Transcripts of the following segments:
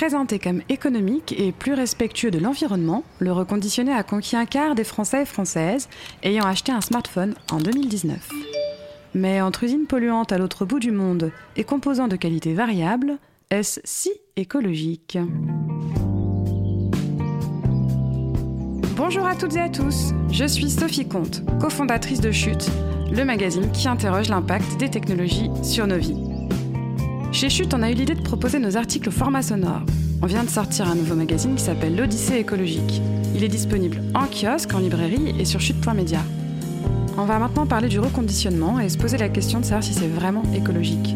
Présenté comme économique et plus respectueux de l'environnement, le reconditionné a conquis un quart des Français et Françaises ayant acheté un smartphone en 2019. Mais entre usines polluantes à l'autre bout du monde et composants de qualité variable, est-ce si écologique? Bonjour à toutes et à tous, je suis Sophie Comte, cofondatrice de Chute, le magazine qui interroge l'impact des technologies sur nos vies. Chez Chute, on a eu l'idée de proposer nos articles au format sonore. On vient de sortir un nouveau magazine qui s'appelle L'Odyssée écologique. Il est disponible en kiosque, en librairie et sur chute.media. On va maintenant parler du reconditionnement et se poser la question de savoir si c'est vraiment écologique.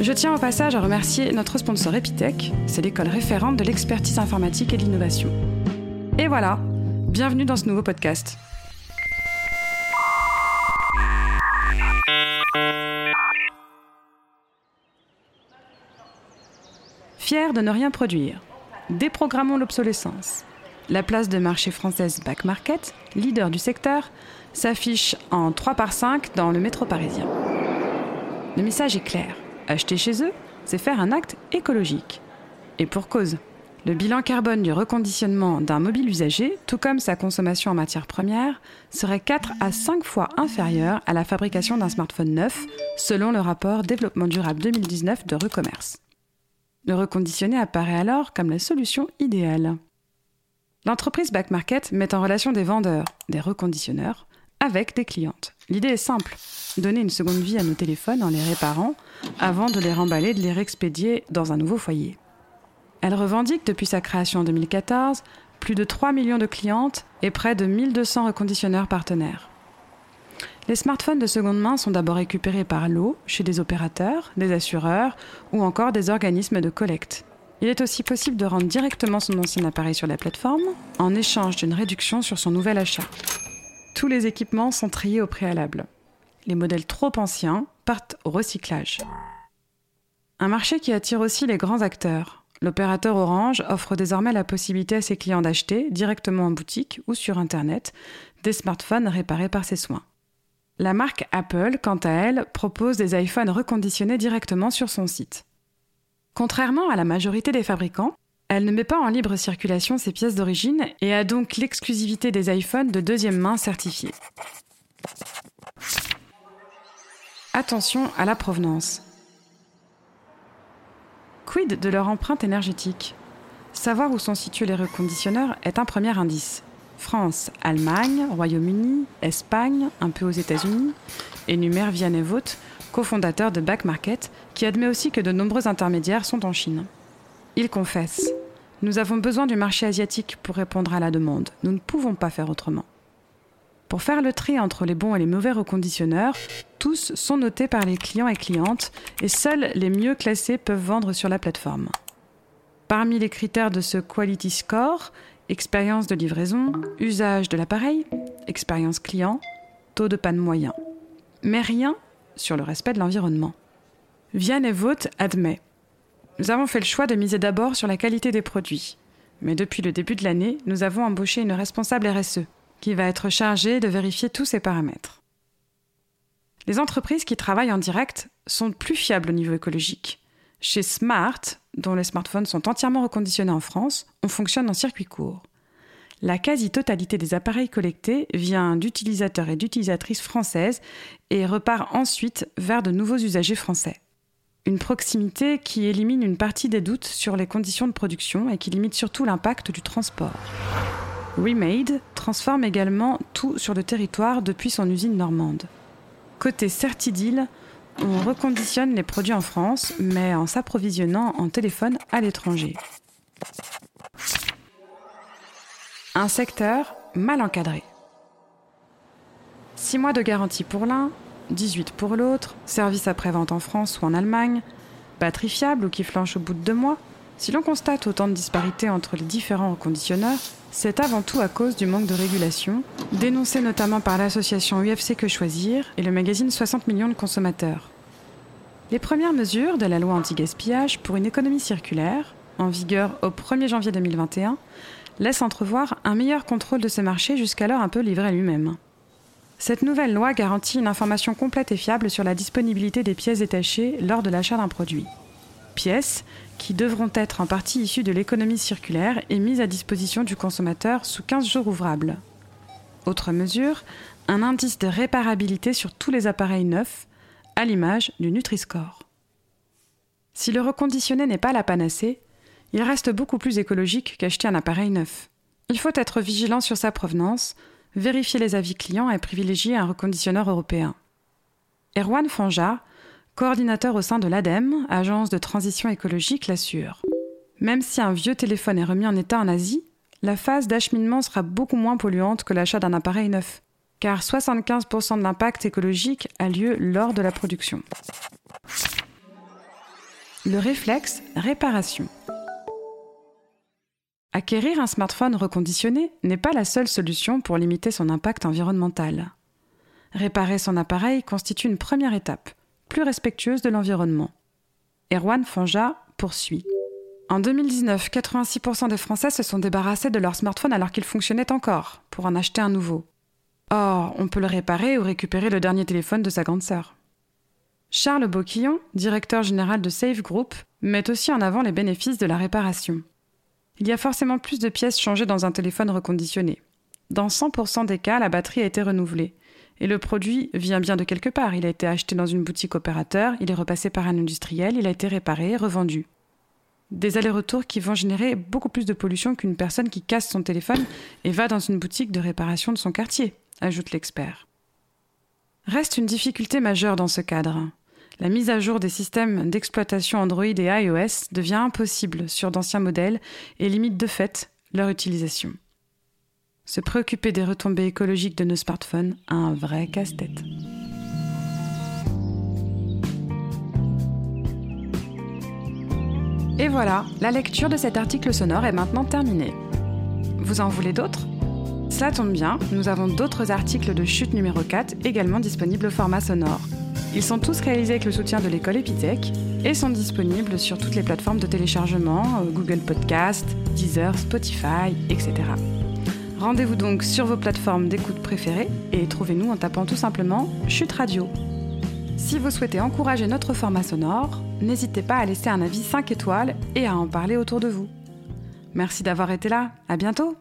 Je tiens au passage à remercier notre sponsor Epitech, c'est l'école référente de l'expertise informatique et de l'innovation. Et voilà, bienvenue dans ce nouveau podcast. De ne rien produire, déprogrammons l'obsolescence. La place de marché française Back Market, leader du secteur, s'affiche en 3 par 5 dans le métro parisien. Le message est clair. Acheter chez eux, c'est faire un acte écologique. Et pour cause. Le bilan carbone du reconditionnement d'un mobile usagé, tout comme sa consommation en matières premières, serait 4 à 5 fois inférieur à la fabrication d'un smartphone neuf, selon le rapport Développement durable 2019 de Recommerce. Le reconditionné apparaît alors comme la solution idéale. L'entreprise Back Market met en relation des vendeurs, des reconditionneurs, avec des clientes. L'idée est simple donner une seconde vie à nos téléphones en les réparant avant de les remballer, de les réexpédier dans un nouveau foyer. Elle revendique depuis sa création en 2014 plus de 3 millions de clientes et près de 1200 reconditionneurs partenaires. Les smartphones de seconde main sont d'abord récupérés par lot chez des opérateurs, des assureurs ou encore des organismes de collecte. Il est aussi possible de rendre directement son ancien appareil sur la plateforme en échange d'une réduction sur son nouvel achat. Tous les équipements sont triés au préalable. Les modèles trop anciens partent au recyclage. Un marché qui attire aussi les grands acteurs. L'opérateur Orange offre désormais la possibilité à ses clients d'acheter directement en boutique ou sur Internet des smartphones réparés par ses soins. La marque Apple, quant à elle, propose des iPhones reconditionnés directement sur son site. Contrairement à la majorité des fabricants, elle ne met pas en libre circulation ses pièces d'origine et a donc l'exclusivité des iPhones de deuxième main certifiés. Attention à la provenance. Quid de leur empreinte énergétique? Savoir où sont situés les reconditionneurs est un premier indice. France, Allemagne, Royaume-Uni, Espagne, un peu aux États-Unis, énumère Vianney Vaught, cofondateur de Back Market, qui admet aussi que de nombreux intermédiaires sont en Chine. Il confesse Nous avons besoin du marché asiatique pour répondre à la demande. Nous ne pouvons pas faire autrement. Pour faire le tri entre les bons et les mauvais reconditionneurs, tous sont notés par les clients et clientes et seuls les mieux classés peuvent vendre sur la plateforme. Parmi les critères de ce Quality Score, expérience de livraison, usage de l'appareil, expérience client, taux de panne moyen. Mais rien sur le respect de l'environnement. Vianney Vaught admet Nous avons fait le choix de miser d'abord sur la qualité des produits. Mais depuis le début de l'année, nous avons embauché une responsable RSE qui va être chargée de vérifier tous ces paramètres. Les entreprises qui travaillent en direct sont plus fiables au niveau écologique. Chez Smart, dont les smartphones sont entièrement reconditionnés en France, on fonctionne en circuit court. La quasi-totalité des appareils collectés vient d'utilisateurs et d'utilisatrices françaises et repart ensuite vers de nouveaux usagers français. Une proximité qui élimine une partie des doutes sur les conditions de production et qui limite surtout l'impact du transport. Remade transforme également tout sur le territoire depuis son usine normande. Côté Certidil, on reconditionne les produits en France, mais en s'approvisionnant en téléphone à l'étranger. Un secteur mal encadré. 6 mois de garantie pour l'un, 18 pour l'autre, service après-vente en France ou en Allemagne, batterie fiable ou qui flanche au bout de deux mois. Si l'on constate autant de disparités entre les différents reconditionneurs, c'est avant tout à cause du manque de régulation, dénoncé notamment par l'association UFC Que Choisir et le magazine 60 millions de consommateurs. Les premières mesures de la loi anti-gaspillage pour une économie circulaire, en vigueur au 1er janvier 2021, laissent entrevoir un meilleur contrôle de ce marché jusqu'alors un peu livré à lui-même. Cette nouvelle loi garantit une information complète et fiable sur la disponibilité des pièces détachées lors de l'achat d'un produit. Pièces qui devront être en partie issues de l'économie circulaire et mises à disposition du consommateur sous 15 jours ouvrables. Autre mesure, un indice de réparabilité sur tous les appareils neufs, à l'image du Nutri-Score. Si le reconditionné n'est pas la panacée, il reste beaucoup plus écologique qu'acheter un appareil neuf. Il faut être vigilant sur sa provenance, vérifier les avis clients et privilégier un reconditionneur européen. Erwan coordinateur au sein de l'ADEME, agence de transition écologique, l'assure. Même si un vieux téléphone est remis en état en Asie, la phase d'acheminement sera beaucoup moins polluante que l'achat d'un appareil neuf, car 75% de l'impact écologique a lieu lors de la production. Le réflexe réparation. Acquérir un smartphone reconditionné n'est pas la seule solution pour limiter son impact environnemental. Réparer son appareil constitue une première étape, plus respectueuse de l'environnement. Erwan Fanja poursuit. En 2019, 86% des Français se sont débarrassés de leur smartphone alors qu'il fonctionnait encore, pour en acheter un nouveau. Or, on peut le réparer ou récupérer le dernier téléphone de sa grande sœur. Charles Boquillon, directeur général de Safe Group, met aussi en avant les bénéfices de la réparation il y a forcément plus de pièces changées dans un téléphone reconditionné. Dans 100% des cas, la batterie a été renouvelée. Et le produit vient bien de quelque part. Il a été acheté dans une boutique opérateur, il est repassé par un industriel, il a été réparé, revendu. Des allers-retours qui vont générer beaucoup plus de pollution qu'une personne qui casse son téléphone et va dans une boutique de réparation de son quartier, ajoute l'expert. Reste une difficulté majeure dans ce cadre la mise à jour des systèmes d'exploitation Android et iOS devient impossible sur d'anciens modèles et limite de fait leur utilisation. Se préoccuper des retombées écologiques de nos smartphones a un vrai casse-tête. Et voilà, la lecture de cet article sonore est maintenant terminée. Vous en voulez d'autres? Ça tombe bien, nous avons d'autres articles de chute numéro 4 également disponibles au format sonore. Ils sont tous réalisés avec le soutien de l'école Epitech et sont disponibles sur toutes les plateformes de téléchargement, euh, Google Podcast, Deezer, Spotify, etc. Rendez-vous donc sur vos plateformes d'écoute préférées et trouvez-nous en tapant tout simplement Chute Radio. Si vous souhaitez encourager notre format sonore, n'hésitez pas à laisser un avis 5 étoiles et à en parler autour de vous. Merci d'avoir été là, à bientôt